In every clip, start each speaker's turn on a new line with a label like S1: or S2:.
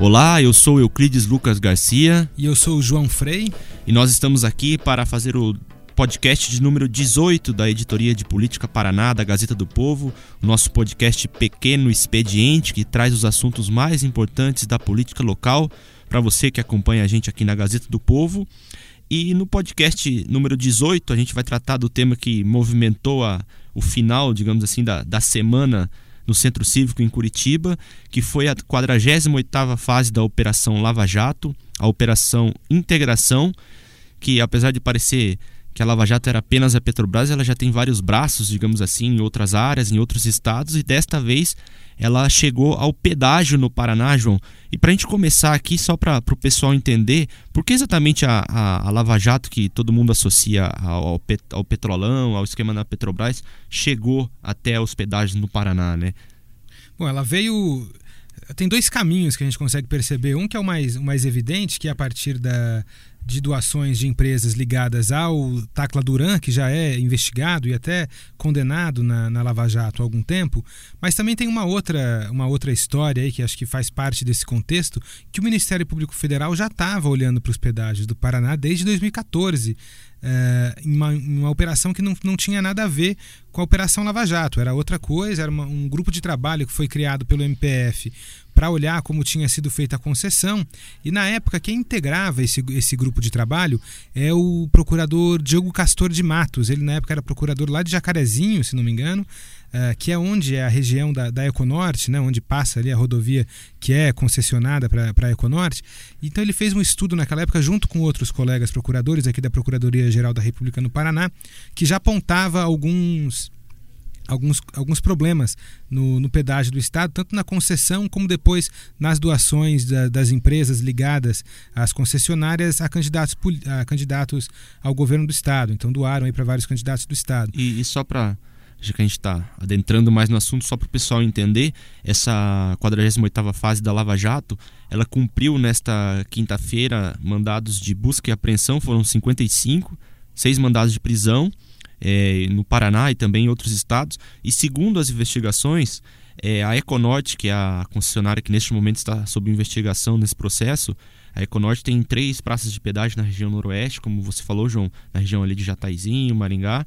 S1: Olá, eu sou Euclides Lucas Garcia.
S2: E eu sou o João Frei.
S1: E nós estamos aqui para fazer o podcast de número 18 da Editoria de Política Paraná, da Gazeta do Povo, o nosso podcast Pequeno Expediente, que traz os assuntos mais importantes da política local para você que acompanha a gente aqui na Gazeta do Povo. E no podcast número 18, a gente vai tratar do tema que movimentou a, o final, digamos assim, da, da semana no Centro Cívico em Curitiba, que foi a 48ª fase da Operação Lava Jato, a Operação Integração, que apesar de parecer que a Lava Jato era apenas a Petrobras, ela já tem vários braços, digamos assim, em outras áreas, em outros estados, e desta vez ela chegou ao pedágio no Paraná, João. E para a gente começar aqui, só para o pessoal entender, por que exatamente a, a, a, Lava Jato, que todo mundo associa ao, pet, ao petrolão, ao esquema da Petrobras, chegou até os pedágios no Paraná, né?
S2: Bom, ela veio tem dois caminhos que a gente consegue perceber. Um que é o mais, o mais evidente, que é a partir da, de doações de empresas ligadas ao Tacla Duran, que já é investigado e até condenado na, na Lava Jato há algum tempo, mas também tem uma outra, uma outra história aí que acho que faz parte desse contexto, que o Ministério Público Federal já estava olhando para os pedágios do Paraná desde 2014, é, em, uma, uma, operação que não, não tinha nada a ver com a Operação Lava Jato, era outra coisa, era uma, um grupo de trabalho que foi criado pelo MPF para olhar como tinha sido feita a concessão. E na época, quem integrava esse, esse grupo de trabalho é o procurador Diogo Castor de Matos. Ele, na época, era procurador lá de Jacarezinho, se não me engano. Uh, que é onde é a região da, da Econorte, né, onde passa ali a rodovia que é concessionada para a Econorte. Então ele fez um estudo naquela época, junto com outros colegas procuradores aqui da Procuradoria-Geral da República no Paraná, que já apontava alguns alguns, alguns problemas no, no pedágio do Estado, tanto na concessão como depois nas doações da, das empresas ligadas às concessionárias a candidatos, a candidatos ao governo do Estado. Então doaram para vários candidatos do Estado.
S1: E, e só para já que a gente está adentrando mais no assunto, só para o pessoal entender, essa 48ª fase da Lava Jato, ela cumpriu nesta quinta-feira mandados de busca e apreensão, foram 55, seis mandados de prisão, é, no Paraná e também em outros estados. E segundo as investigações, é, a Econorte, que é a concessionária que neste momento está sob investigação nesse processo, a Econorte tem três praças de pedágio na região noroeste, como você falou, João, na região ali de Jataizinho, Maringá,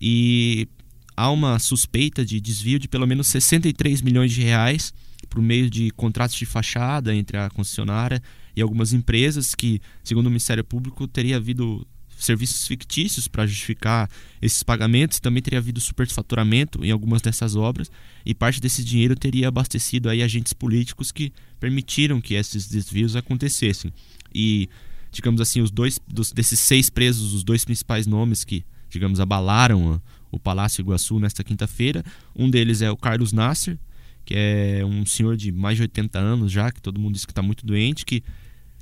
S1: e há uma suspeita de desvio de pelo menos 63 milhões de reais por meio de contratos de fachada entre a concessionária e algumas empresas que, segundo o Ministério Público, teria havido serviços fictícios para justificar esses pagamentos, também teria havido superfaturamento em algumas dessas obras e parte desse dinheiro teria abastecido aí agentes políticos que permitiram que esses desvios acontecessem. E, digamos assim, os dois dos, desses seis presos, os dois principais nomes que, digamos, abalaram o Palácio Iguaçu nesta quinta-feira, um deles é o Carlos Nasser, que é um senhor de mais de 80 anos já, que todo mundo diz que está muito doente, que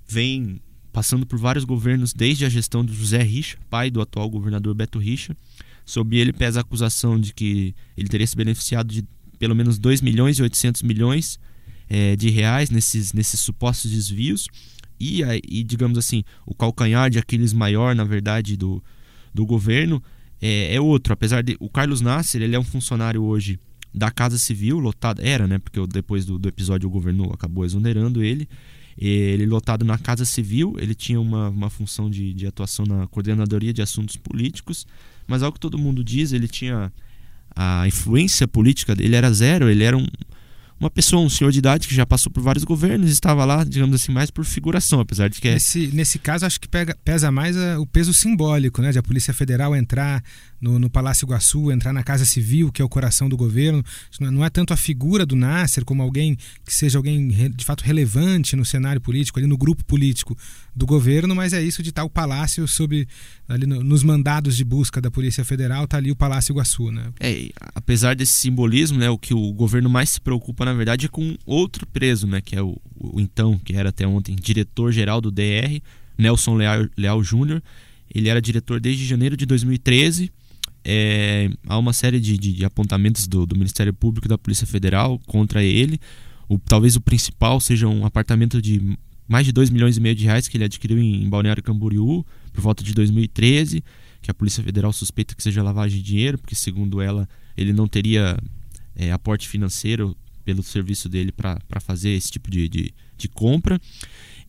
S1: vem passando por vários governos desde a gestão do José Richa, pai do atual governador Beto Richa. Sob ele pesa a acusação de que ele teria se beneficiado de pelo menos 2 milhões e 800 milhões é, de reais nesses, nesses supostos desvios. E, e, digamos assim, o calcanhar de Aquiles maior, na verdade, do, do governo é, é outro. Apesar de. O Carlos Nasser, ele é um funcionário hoje da Casa Civil, lotado. Era, né? Porque depois do, do episódio o governo acabou exonerando ele. Ele lotado na Casa Civil, ele tinha uma, uma função de, de atuação na Coordenadoria de Assuntos Políticos, mas ao que todo mundo diz, ele tinha a influência política dele era zero, ele era um, uma pessoa, um senhor de idade que já passou por vários governos, estava lá, digamos assim, mais por figuração, apesar de que é...
S2: nesse, nesse caso acho que pega, pesa mais a, o peso simbólico, né, de a Polícia Federal entrar no, no Palácio Iguaçu, entrar na Casa Civil, que é o coração do governo. Não é tanto a figura do Nasser como alguém que seja alguém de fato relevante no cenário político, ali no grupo político do governo, mas é isso de estar o palácio sob ali no, nos mandados de busca da Polícia Federal, tá ali o Palácio Iguaçu, né?
S1: É, apesar desse simbolismo, né, o que o governo mais se preocupa na verdade é com outro preso, né, que é o, o então, que era até ontem diretor-geral do DR, Nelson Leal, Leal Júnior. Ele era diretor desde janeiro de 2013 é, há uma série de, de, de apontamentos do, do, Ministério Público e da Polícia Federal contra ele. O, talvez o principal seja um apartamento de mais de 2 milhões e meio de reais que ele adquiriu em, em Balneário Camboriú por volta de 2013, que a Polícia Federal suspeita que seja lavagem de dinheiro, porque segundo ela ele não teria é, aporte financeiro pelo serviço dele para fazer esse tipo de, de, de compra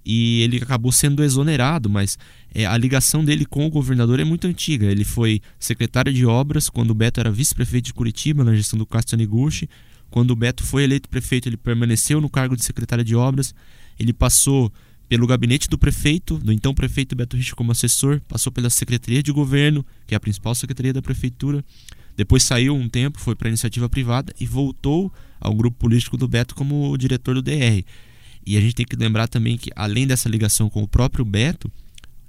S1: e ele acabou sendo exonerado, mas é, a ligação dele com o governador é muito antiga. Ele foi secretário de obras quando o Beto era vice-prefeito de Curitiba, na gestão do Castro Taniguchi. Quando o Beto foi eleito prefeito, ele permaneceu no cargo de secretário de obras. Ele passou pelo gabinete do prefeito, do então prefeito Beto Rich como assessor, passou pela Secretaria de Governo, que é a principal secretaria da prefeitura. Depois saiu um tempo, foi para iniciativa privada e voltou ao grupo político do Beto como diretor do DR. E a gente tem que lembrar também que, além dessa ligação com o próprio Beto,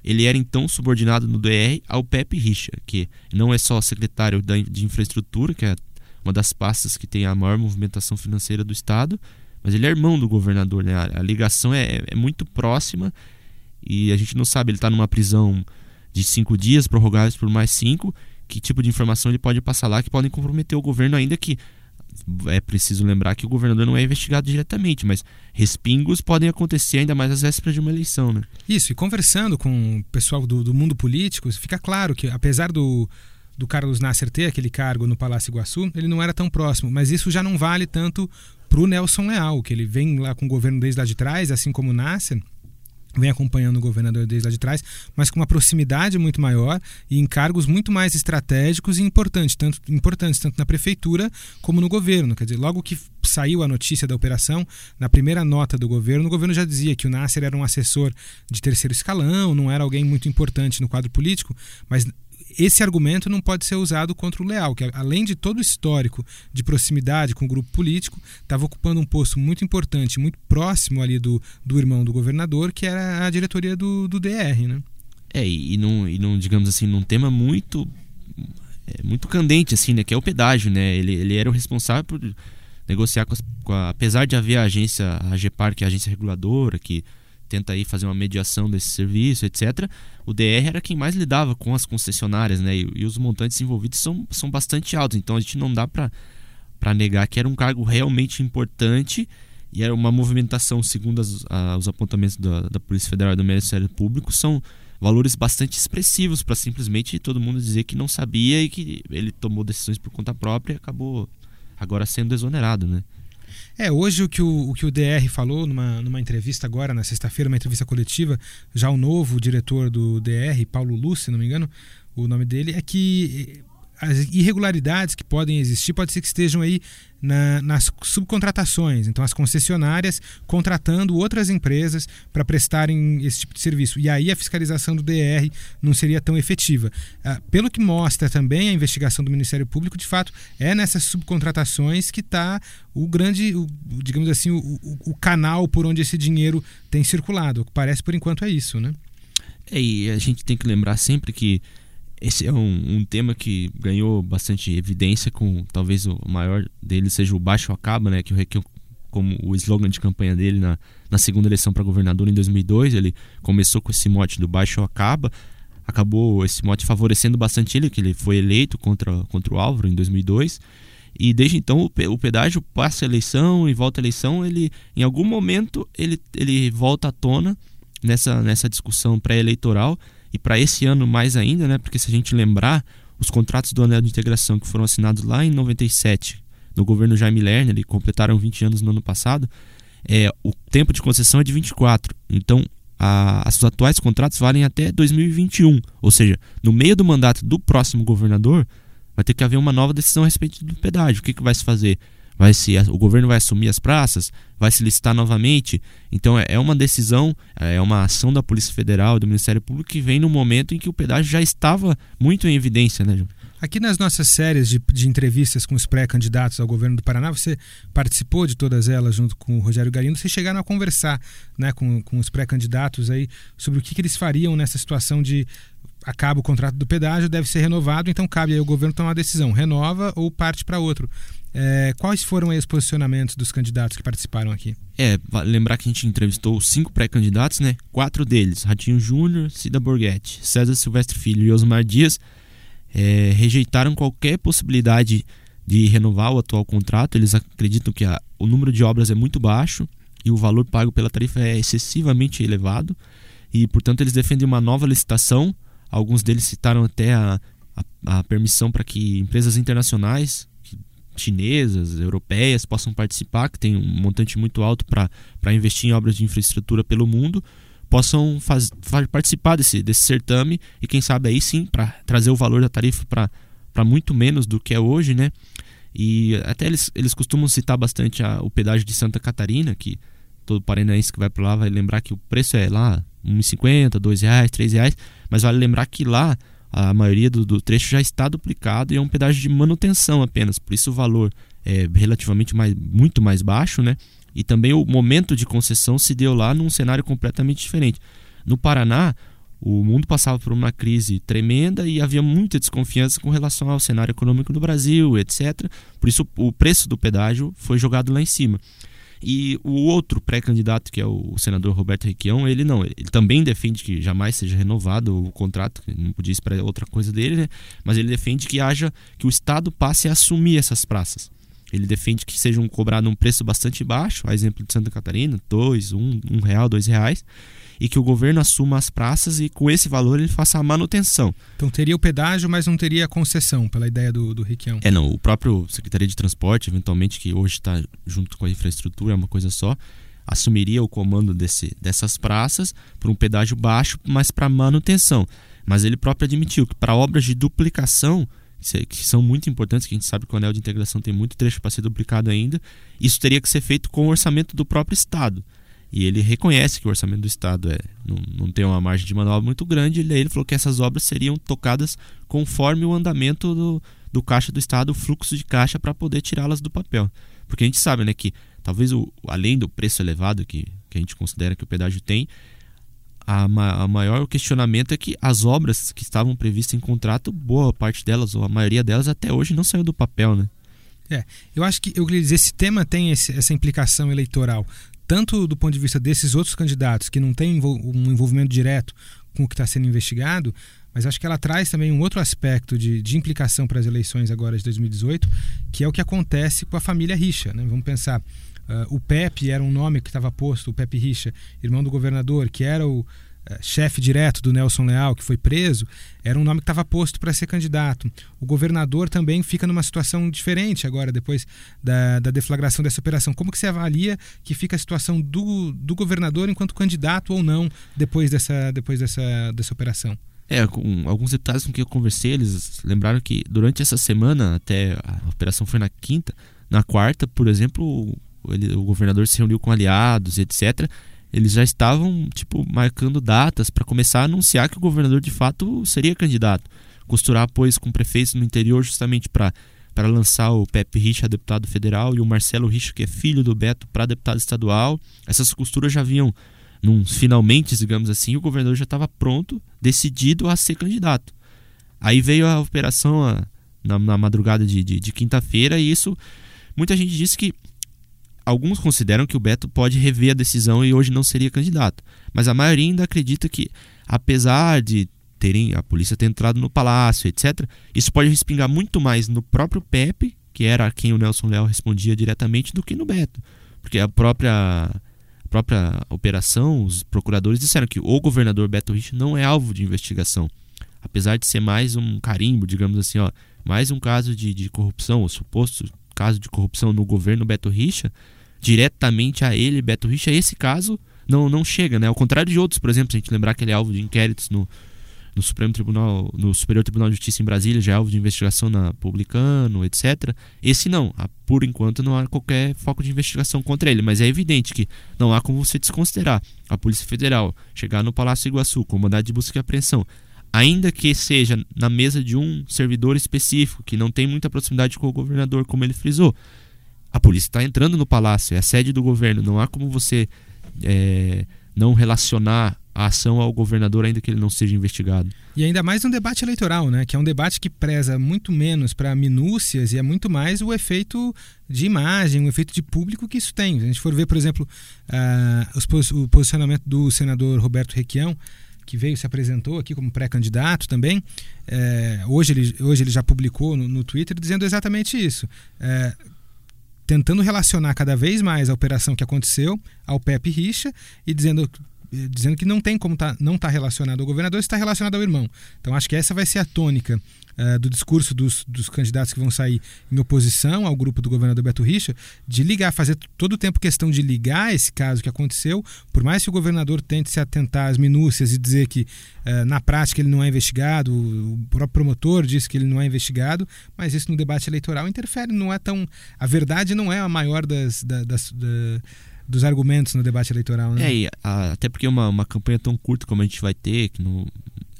S1: ele era então subordinado no DR ao Pepe Richa, que não é só secretário de infraestrutura, que é uma das pastas que tem a maior movimentação financeira do Estado, mas ele é irmão do governador. Né? A, ligação é, é muito próxima e a gente não sabe, ele está numa prisão de cinco dias, prorrogáveis por mais cinco, que tipo de informação ele pode passar lá que podem comprometer o governo, ainda que é preciso lembrar que o governador não é investigado diretamente, mas respingos podem acontecer ainda mais às vésperas de uma eleição, né?
S2: Isso, e conversando com o pessoal do, do mundo político, fica claro que apesar do, do Carlos Nasser ter aquele cargo no Palácio Iguaçu, ele não era tão próximo, mas isso já não vale tanto para o Nelson Leal, que ele vem lá com o governo desde lá de trás, assim como o Nasser, vem acompanhando o governador desde lá de trás, mas com uma proximidade muito maior e em cargos muito mais estratégicos e importantes, tanto, importantes, tanto na prefeitura como no governo. Quer dizer, logo que saiu a notícia da operação, na primeira nota do governo, o governo já dizia que o Nasser era um assessor de terceiro escalão, não era alguém muito importante no quadro político, mas esse argumento não pode ser usado contra o Leal, que além de todo o histórico de proximidade com o grupo político, estava ocupando um posto muito importante, muito próximo ali do, do irmão do governador, que era a diretoria do, do DR, né?
S1: É, e num, e num, digamos assim, num tema muito é, muito candente, assim, né? Que é o pedágio, né? Ele, ele era o responsável por negociar com, as, com a, apesar de haver a agência, a GEPAR, que é a agência reguladora, que tenta aí fazer uma mediação desse serviço, etc. O DR era quem mais lidava com as concessionárias, né? E, e os montantes envolvidos são, são bastante altos, então a gente não dá para negar que era um cargo realmente importante e era uma movimentação, segundo as, a, os apontamentos da, da Polícia Federal e do Ministério Público, são valores bastante expressivos para simplesmente todo mundo dizer que não sabia e que ele tomou decisões por conta própria e acabou agora sendo exonerado, né?
S2: É, hoje o que o, o que o DR falou numa, numa entrevista agora, na sexta-feira, uma entrevista coletiva, já o novo diretor do DR, Paulo Lúcio, se não me engano, o nome dele, é que as irregularidades que podem existir pode ser que estejam aí na, nas subcontratações, então as concessionárias contratando outras empresas para prestarem esse tipo de serviço. E aí a fiscalização do DR não seria tão efetiva. Ah, pelo que mostra também a investigação do Ministério Público, de fato, é nessas subcontratações que está o grande, o, digamos assim, o, o, o canal por onde esse dinheiro tem circulado. O que parece por enquanto é isso, né?
S1: É, e a gente tem que lembrar sempre que esse é um, um, tema que ganhou bastante evidência com talvez o maior dele seja o baixo acaba, né, que o como o slogan de campanha dele na, na segunda eleição para governador em 2002, ele começou com esse mote do baixo acaba, acabou esse mote favorecendo bastante ele, que ele foi eleito contra, contra o Álvaro em 2002. E desde então o, o pedágio passa a eleição e volta a eleição, ele em algum momento ele, ele volta à tona nessa, nessa discussão pré-eleitoral e para esse ano mais ainda, né? Porque se a gente lembrar, os contratos do anel de integração que foram assinados lá em 97, no governo Jaime Lerner, eles completaram 20 anos no ano passado, é, o tempo de concessão é de 24. Então, a, os atuais contratos valem até 2021. Ou seja, no meio do mandato do próximo governador, vai ter que haver uma nova decisão a respeito do pedágio. O que, que vai se fazer? Vai se o governo vai assumir as praças, vai se listar novamente. Então é, é uma decisão, é uma ação da Polícia Federal, do Ministério Público que vem no momento em que o pedágio já estava muito em evidência, né?
S2: Aqui nas nossas séries de, de entrevistas com os pré-candidatos ao governo do Paraná, você participou de todas elas junto com o Rogério Garindo. Vocês chegaram a conversar né, com, com os pré-candidatos aí sobre o que, que eles fariam nessa situação de acaba o contrato do pedágio, deve ser renovado, então cabe aí o governo tomar uma decisão, renova ou parte para outro. É, quais foram os posicionamentos dos candidatos que participaram aqui?
S1: É, lembrar que a gente entrevistou cinco pré-candidatos, né? Quatro deles, Ratinho Júnior, Cida Borghetti, César Silvestre Filho e Osmar Dias, é, rejeitaram qualquer possibilidade de renovar o atual contrato. Eles acreditam que a, o número de obras é muito baixo e o valor pago pela tarifa é excessivamente elevado e, portanto, eles defendem uma nova licitação. Alguns deles citaram até a, a, a permissão para que empresas internacionais chinesas, europeias possam participar, que tem um montante muito alto para investir em obras de infraestrutura pelo mundo, possam faz, participar desse, desse certame e quem sabe aí sim para trazer o valor da tarifa para muito menos do que é hoje, né? E até eles, eles costumam citar bastante a, o pedágio de Santa Catarina, que todo paranaense que vai para lá vai lembrar que o preço é lá R$ 1,50, R$ reais, R$ reais, mas vale lembrar que lá a maioria do, do, trecho já está duplicado e é um pedágio de manutenção apenas, por isso o valor é relativamente mais, muito mais baixo, né? E também o momento de concessão se deu lá num cenário completamente diferente. No Paraná, o mundo passava por uma crise tremenda e havia muita desconfiança com relação ao cenário econômico do Brasil, etc. Por isso o preço do pedágio foi jogado lá em cima. E o outro pré-candidato, que é o senador Roberto Requião, ele não, ele também defende que jamais seja renovado o contrato, não podia esperar outra coisa dele, né? mas ele defende que haja que o Estado passe a assumir essas praças. Ele defende que sejam cobrados um preço bastante baixo, a exemplo de Santa Catarina, dois, um, um real, dois reais, e que o governo assuma as praças e com esse valor ele faça a manutenção.
S2: Então teria o pedágio, mas não teria concessão, pela ideia do, do Riquião.
S1: É, não. O próprio Secretaria de Transporte, eventualmente, que hoje está junto com a infraestrutura, é uma coisa só, assumiria o comando desse, dessas praças por um pedágio baixo, mas para manutenção. Mas ele próprio admitiu que para obras de duplicação que são muito importantes, que a gente sabe que o anel de integração tem muito trecho para ser duplicado ainda, isso teria que ser feito com o orçamento do próprio Estado. E ele reconhece que o orçamento do Estado é, não, não tem uma margem de manobra muito grande, e ele falou que essas obras seriam tocadas conforme o andamento do, do caixa do Estado, o fluxo de caixa, para poder tirá-las do papel. Porque a gente sabe né, que talvez o, além do preço elevado que, que a gente considera que o pedágio tem, a, a maior questionamento é que as obras que estavam previstas em contrato, boa parte delas, ou a maioria delas, até hoje não saiu do papel, né?
S2: É, eu acho que eu queria dizer, esse tema tem esse, essa implicação eleitoral, tanto do ponto de vista desses outros candidatos que não têm um envolvimento direto com o que está sendo investigado, mas acho que ela traz também um outro aspecto de, de implicação para as eleições agora de 2018, que é o que acontece com a família Richa. Né? Vamos pensar, Uh, o Pepe era um nome que estava posto, o Pepe Richa, irmão do governador, que era o chefe direto do Nelson Leal, que foi preso, era um nome que estava posto para ser candidato. O governador também fica numa situação diferente agora, depois da, da, deflagração dessa operação. Como que você avalia que fica a situação do, do governador enquanto candidato ou não depois dessa, depois dessa, dessa operação?
S1: É, com alguns deputados com quem eu conversei, eles lembraram que durante essa semana, até a operação foi na quinta, na quarta, por exemplo, ele, o governador se reuniu com aliados, etc. Eles já estavam tipo marcando datas para começar a anunciar que o governador de fato seria candidato, costurar apoios com prefeitos no interior justamente para para lançar o Pepe Richa, deputado federal, e o Marcelo Richa, que é filho do Beto, para deputado estadual. Essas costuras já vinham num finalmente, digamos assim, o governador já estava pronto, decidido a ser candidato. Aí veio a operação a, na, na, madrugada de, de, de quinta-feira, e isso muita gente disse que alguns consideram que o Beto pode rever a decisão e hoje não seria candidato. Mas a maioria ainda acredita que, apesar de terem a polícia ter entrado no palácio, etc., isso pode respingar muito mais no próprio Pepe, que era quem o Nelson Leal respondia diretamente, do que no Beto. Porque a própria, a própria operação, os procuradores disseram que o governador Beto Rich não é alvo de investigação. Apesar de ser mais um carimbo, digamos assim, ó, mais um caso de, de corrupção, ou suposto caso de corrupção no governo Beto Richa, diretamente a ele, Beto Richa, esse caso não, não chega, né? Ao contrário de outros, por exemplo, se a gente lembrar que ele é alvo de inquéritos no, no Supremo Tribunal, no Superior Tribunal de Justiça em Brasília, já é alvo de investigação na Publicano, etc. Esse não, por enquanto não há qualquer foco de investigação contra ele, mas é evidente que não há como você desconsiderar a Polícia Federal chegar no Palácio Iguaçu com mandado de busca e apreensão, ainda que seja na mesa de um servidor específico que não tem muita proximidade com o governador, como ele frisou, a polícia está entrando no palácio, é a sede do governo. Não há como você é, não relacionar a ação ao governador, ainda que ele não seja investigado.
S2: E ainda mais um debate eleitoral, né? que é um debate que preza muito menos para minúcias e é muito mais o efeito de imagem, o efeito de público que isso tem. Se a gente for ver, por exemplo, uh, o posicionamento do senador Roberto Requião, que veio se apresentou aqui como pré-candidato também. É, hoje, ele, hoje ele já publicou no, no Twitter dizendo exatamente isso. É, tentando relacionar cada vez mais a operação que aconteceu ao Pepe Richa e dizendo dizendo que não tem como tá, não estar tá relacionado ao governador, está relacionado ao irmão. Então acho que essa vai ser a tônica uh, do discurso dos, dos candidatos que vão sair em oposição ao grupo do governador Beto Richa, de ligar, fazer todo o tempo questão de ligar esse caso que aconteceu, por mais que o governador tente se atentar às minúcias e dizer que uh, na prática ele não é investigado, o próprio promotor disse que ele não é investigado, mas isso no debate eleitoral interfere, não é tão. A verdade não é a maior das, das, das dos argumentos no debate eleitoral, né?
S1: É, e, a, até porque uma, uma campanha tão curta como a gente vai ter, que no,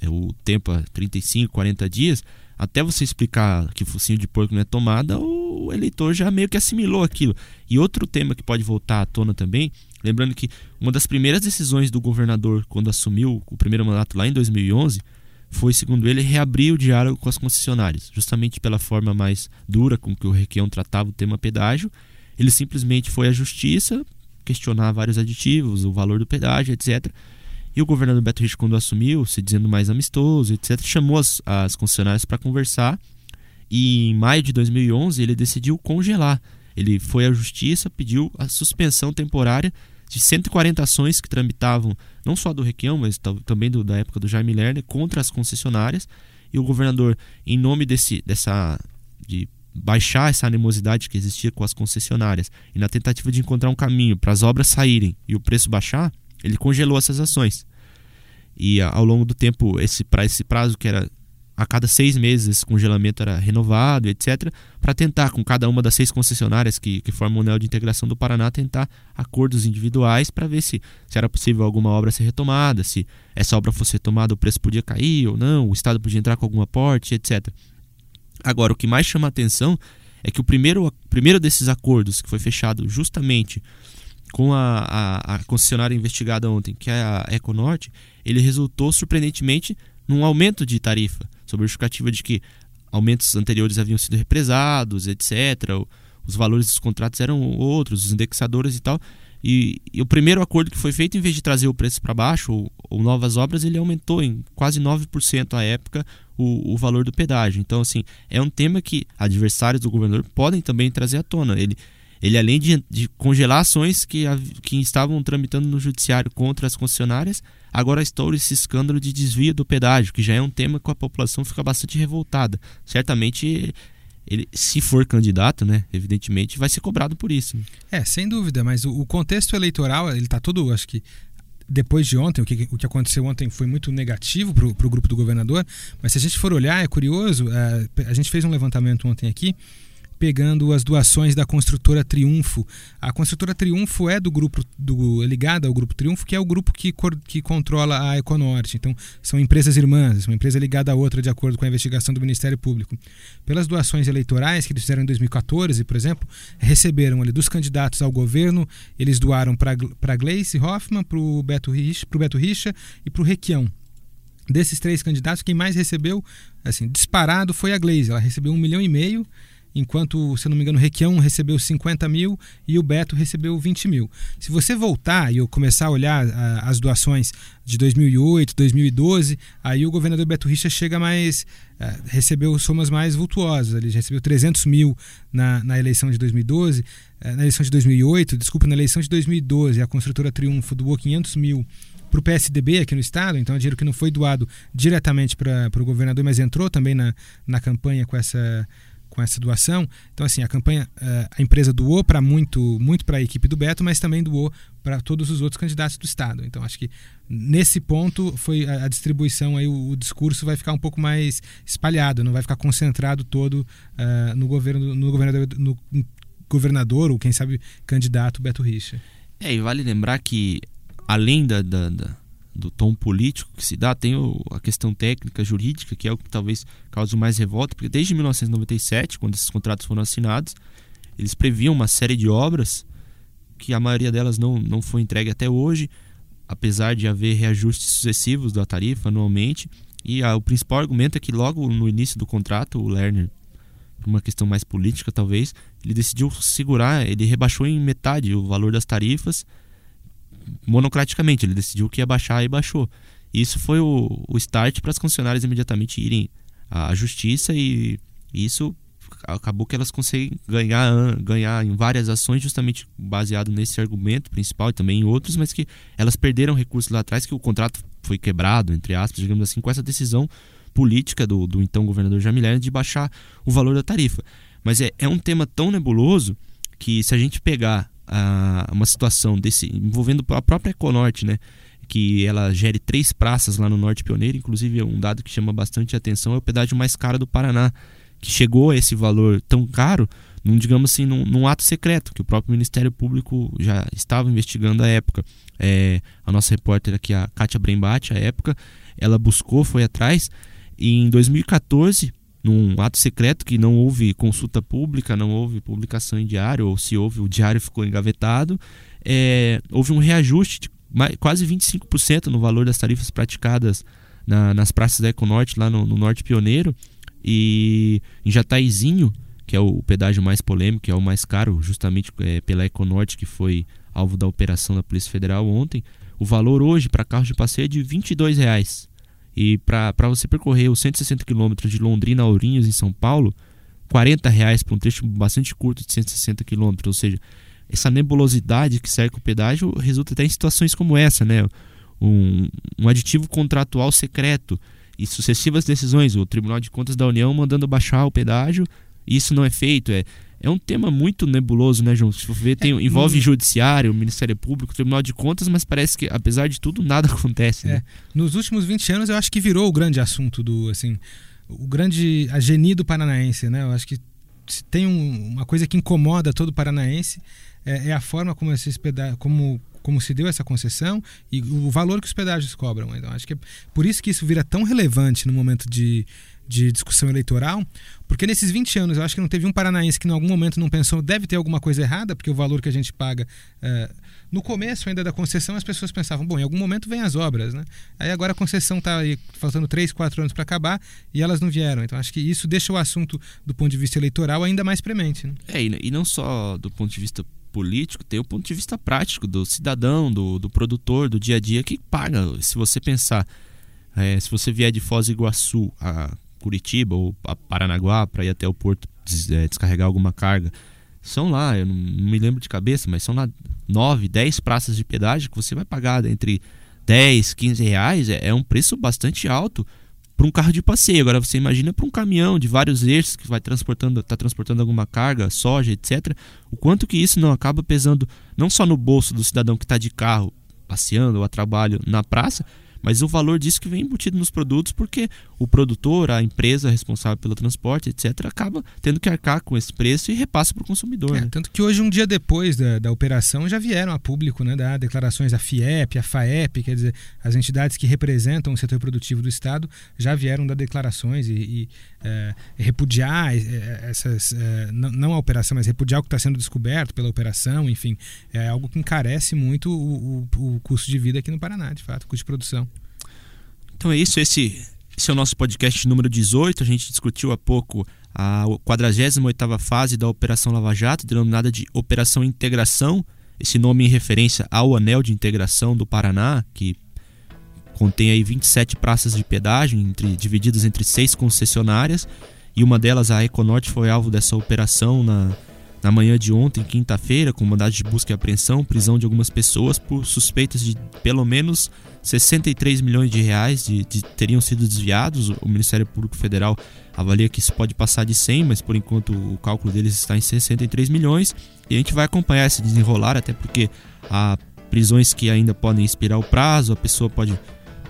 S1: é o tempo é 35, 40 dias, até você explicar que focinho de porco não é tomada, o eleitor já meio que assimilou aquilo. E outro tema que pode voltar à tona também, lembrando que uma das primeiras decisões do governador quando assumiu o primeiro mandato lá em 2011 foi, segundo ele, reabrir o diálogo com as concessionárias, justamente pela forma mais dura com que o Requião tratava o tema pedágio. Ele simplesmente foi à justiça questionar vários aditivos, o valor do pedágio, etc. E o governador Beto Rich, quando assumiu, se dizendo mais amistoso, etc., chamou as, as concessionárias para conversar. E em maio de 2011 ele decidiu congelar. Ele foi à justiça, pediu a suspensão temporária de 140 ações que tramitavam, não só do Requião, mas também do, da época do Jaime Lerner, contra as concessionárias. E o governador, em nome desse, dessa de baixar essa animosidade que existia com as concessionárias e na tentativa de encontrar um caminho para as obras saírem e o preço baixar, ele congelou essas ações. E ao longo do tempo, esse para esse prazo que era a cada seis meses esse congelamento era renovado, etc., para tentar, com cada uma das seis concessionárias que, que formam o anel de integração do Paraná, tentar acordos individuais para ver se, se era possível alguma obra ser retomada, se essa obra fosse retomada, o preço podia cair ou não, o Estado podia entrar com algum aporte, etc. Agora, o que mais chama a atenção é que o primeiro, primeiro desses acordos, que foi fechado justamente com a, a, a, concessionária investigada ontem, que é a Econorte, ele resultou surpreendentemente num aumento de tarifa, sob a justificativa de que aumentos anteriores haviam sido represados, etc. Os valores dos contratos eram outros, os indexadores e tal. E, e, o primeiro acordo que foi feito, em vez de trazer o preço para baixo ou, ou, novas obras, ele aumentou em quase 9% à época o, o, valor do pedágio. Então, assim, é um tema que adversários do governador podem também trazer à tona. Ele, ele além de, de congelar ações que, que estavam tramitando no judiciário contra as concessionárias, agora estoura esse escândalo de desvio do pedágio, que já é um tema que a população fica bastante revoltada. Certamente ele, se for candidato, né, evidentemente, vai ser cobrado por isso.
S2: É, sem dúvida, mas o, o contexto eleitoral, ele está todo, acho que depois de ontem, o que, o que aconteceu ontem foi muito negativo para o grupo do governador, mas se a gente for olhar, é curioso, é, a gente fez um levantamento ontem aqui, pegando as doações da construtora Triunfo. A construtora Triunfo é do grupo do ligada ao grupo Triunfo, que é o grupo que, que controla a Econorte. Então, são empresas irmãs, uma empresa ligada à outra de acordo com a investigação do Ministério Público. Pelas doações eleitorais que eles fizeram em 2014, por exemplo, receberam ali dos candidatos ao governo, eles doaram para Gleice Hoffmann, para o Beto Richa, Beto Richa e para o Requião. Desses três candidatos, quem mais recebeu, assim, disparado foi a Gleice. Ela recebeu um milhão e meio enquanto, se eu não me engano, o Requião recebeu 50 mil e o Beto recebeu 20 mil. Se você voltar e eu começar a olhar a, as doações de 2008, 2012, aí o governador Beto Richa chega mais. Uh, recebeu somas mais vultuosas. Ele recebeu 300 mil na, na eleição de 2012, uh, na eleição de 2008, desculpa, na eleição de 2012, a construtora Triunfo doou 500 mil para o PSDB aqui no estado, então é dinheiro que não foi doado diretamente para o governador, mas entrou também na, na campanha com essa com essa doação. Então, assim, a campanha, eh, a empresa doou para muito, muito para a equipe do Beto, mas também doou para todos os outros candidatos do Estado. Então, acho que nesse ponto foi a, distribuição, aí o, o, discurso vai ficar um pouco mais espalhado, não vai ficar concentrado todo uh, no governo, no governador, no governador ou quem sabe candidato Beto Richa.
S1: É, e vale lembrar que além da, da, da do tom político que se dá, tem o, a questão técnica, jurídica, que é o que talvez cause mais revolta, porque desde 1997, quando esses contratos foram assinados, eles previam uma série de obras que a maioria delas não, não foi entregue até hoje, apesar de haver reajustes sucessivos da tarifa anualmente. E a, o principal argumento é que logo no início do contrato, o Lerner, por uma questão mais política talvez, ele decidiu segurar, ele rebaixou em metade o valor das tarifas monocraticamente. Ele decidiu que ia baixar e baixou. Isso foi o, o start para as concessionárias imediatamente irem à justiça e isso acabou que elas conseguem ganhar, ganhar em várias ações justamente baseado nesse argumento principal e também em outros, mas que elas perderam recursos lá atrás, que o contrato foi quebrado, entre aspas, digamos assim, com essa decisão política do, do então governador Jamilé de baixar o valor da tarifa. Mas é, é um tema tão nebuloso que se a gente pegar a, uma situação desse envolvendo a própria Econorte, né, que ela gere três praças lá no Norte Pioneiro, inclusive um dado que chama bastante atenção é o pedágio mais caro do Paraná, que chegou a esse valor tão caro, num, digamos assim, num, num ato secreto, que o próprio Ministério Público já estava investigando à época. É, a nossa repórter aqui, a Kátia Brembate, à época, ela buscou, foi atrás, e em 2014, num ato secreto que não houve consulta pública, não houve publicação em diário, ou se houve, o diário ficou engavetado, é, houve um reajuste de quase 25% no valor das tarifas praticadas na, nas praças da Econorte, lá no, no Norte Pioneiro, e em Jataizinho, que é o pedágio mais polêmico, é o mais caro, justamente é, pela Econorte, que foi alvo da operação da Polícia Federal ontem, o valor hoje para carros de passeio é de 22 reais. E para você percorrer os 160 quilômetros de Londrina a Ourinhos, em São Paulo, 40 reais para um trecho bastante curto de 160 quilômetros. Ou seja, essa nebulosidade que cerca o pedágio resulta até em situações como essa, né? Um, um aditivo contratual secreto e sucessivas decisões. O Tribunal de Contas da União mandando baixar o pedágio, isso não é feito. É, é um tema muito nebuloso, né, João? Se for ver, tem, é, envolve no... judiciário, Ministério Público, Tribunal de Contas, mas parece que, apesar de tudo, nada acontece. Né? É.
S2: Nos últimos 20 anos, eu acho que virou o grande assunto do, assim, o grande agenido paranaense, né? Eu acho que se tem um, uma coisa que incomoda todo paranaense é, é a forma como esses como como se deu essa concessão e o valor que os pedágios cobram. Então, acho que é por isso que isso vira tão relevante no momento de, de discussão eleitoral, porque nesses 20 anos eu acho que não teve um paranaense que em algum momento não pensou deve ter alguma coisa errada, porque o valor que a gente paga. É, no começo ainda da concessão, as pessoas pensavam, bom, em algum momento vem as obras, né? Aí agora a concessão está faltando 3, 4 anos para acabar e elas não vieram. Então acho que isso deixa o assunto, do ponto de vista eleitoral, ainda mais premente. Né?
S1: É, e não só do ponto de vista político, tem o ponto de vista prático do cidadão, do, do produtor, do dia a dia que paga. Se você pensar, é, se você vier de Foz do Iguaçu a Curitiba ou a Paranaguá para ir até o porto des, é, descarregar alguma carga. São lá, eu não, não, me lembro de cabeça, mas são lá 9, 10 praças de pedágio que você vai pagar entre 10, 15 reais. É, é um preço bastante alto para um carro de passeio. Agora você imagina para um caminhão de vários eixos que vai transportando, está transportando alguma carga, soja, etc. O quanto que isso não acaba pesando não só no bolso do cidadão que está de carro passeando ou a trabalho na praça, mas o valor disso que vem embutido nos produtos, porque o produtor, a empresa responsável pelo transporte, etc., acaba tendo que arcar com esse preço e repassa para o consumidor.
S2: É,
S1: né?
S2: Tanto que hoje, um dia depois da, da operação, já vieram a público né, da declarações da FIEP, a FAEP, quer dizer, as entidades que representam o setor produtivo do Estado já vieram dar declarações e, e é, repudiar é, é essas, é, não a operação, mas repudiar o que está sendo descoberto pela operação, enfim, é algo que encarece muito o, o, o custo de vida aqui no Paraná, de fato, o custo de produção.
S1: Então é isso, esse, esse é o nosso podcast número 18. A gente discutiu há pouco a 48ª fase da Operação Lava Jato, denominada de Operação Integração, esse nome em referência ao Anel de Integração do Paraná, que contém aí 27 praças de pedágio, entre, divididas entre seis concessionárias, e uma delas, a Econorte, foi alvo dessa operação na, na manhã de ontem, quinta-feira, com mandado de busca e apreensão, prisão de algumas pessoas por suspeitas de pelo menos 63 milhões de reais de, de, teriam sido desviados. O Ministério Público Federal avalia que isso pode passar de 100, mas por enquanto o cálculo deles está em 63 milhões. E a gente vai acompanhar esse desenrolar, até porque há prisões que ainda podem expirar o prazo, a pessoa pode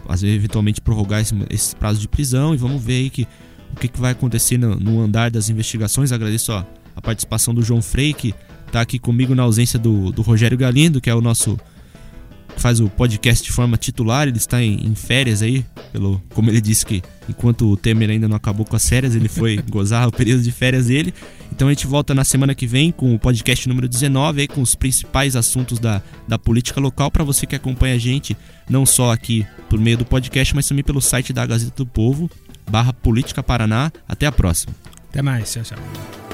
S1: às vezes, eventualmente prorrogar esse, esse prazo de prisão e vamos ver aí que, o que, que vai acontecer no, no andar das investigações. Agradeço a participação do João Frei, que está aqui comigo na ausência do, do Rogério Galindo, que é o nosso faz o podcast de forma titular, ele está em, em, férias aí, pelo como ele disse que enquanto o Temer ainda não acabou com as férias, ele foi gozar o período de férias dele. Então a gente volta na semana que vem com o podcast número 19 aí com os principais assuntos da, da política local para você que acompanha a gente não só aqui por meio do podcast, mas também pelo site da Gazeta do Povo, barra Política Paraná. Até a próxima.
S2: Até mais, tchau, tchau.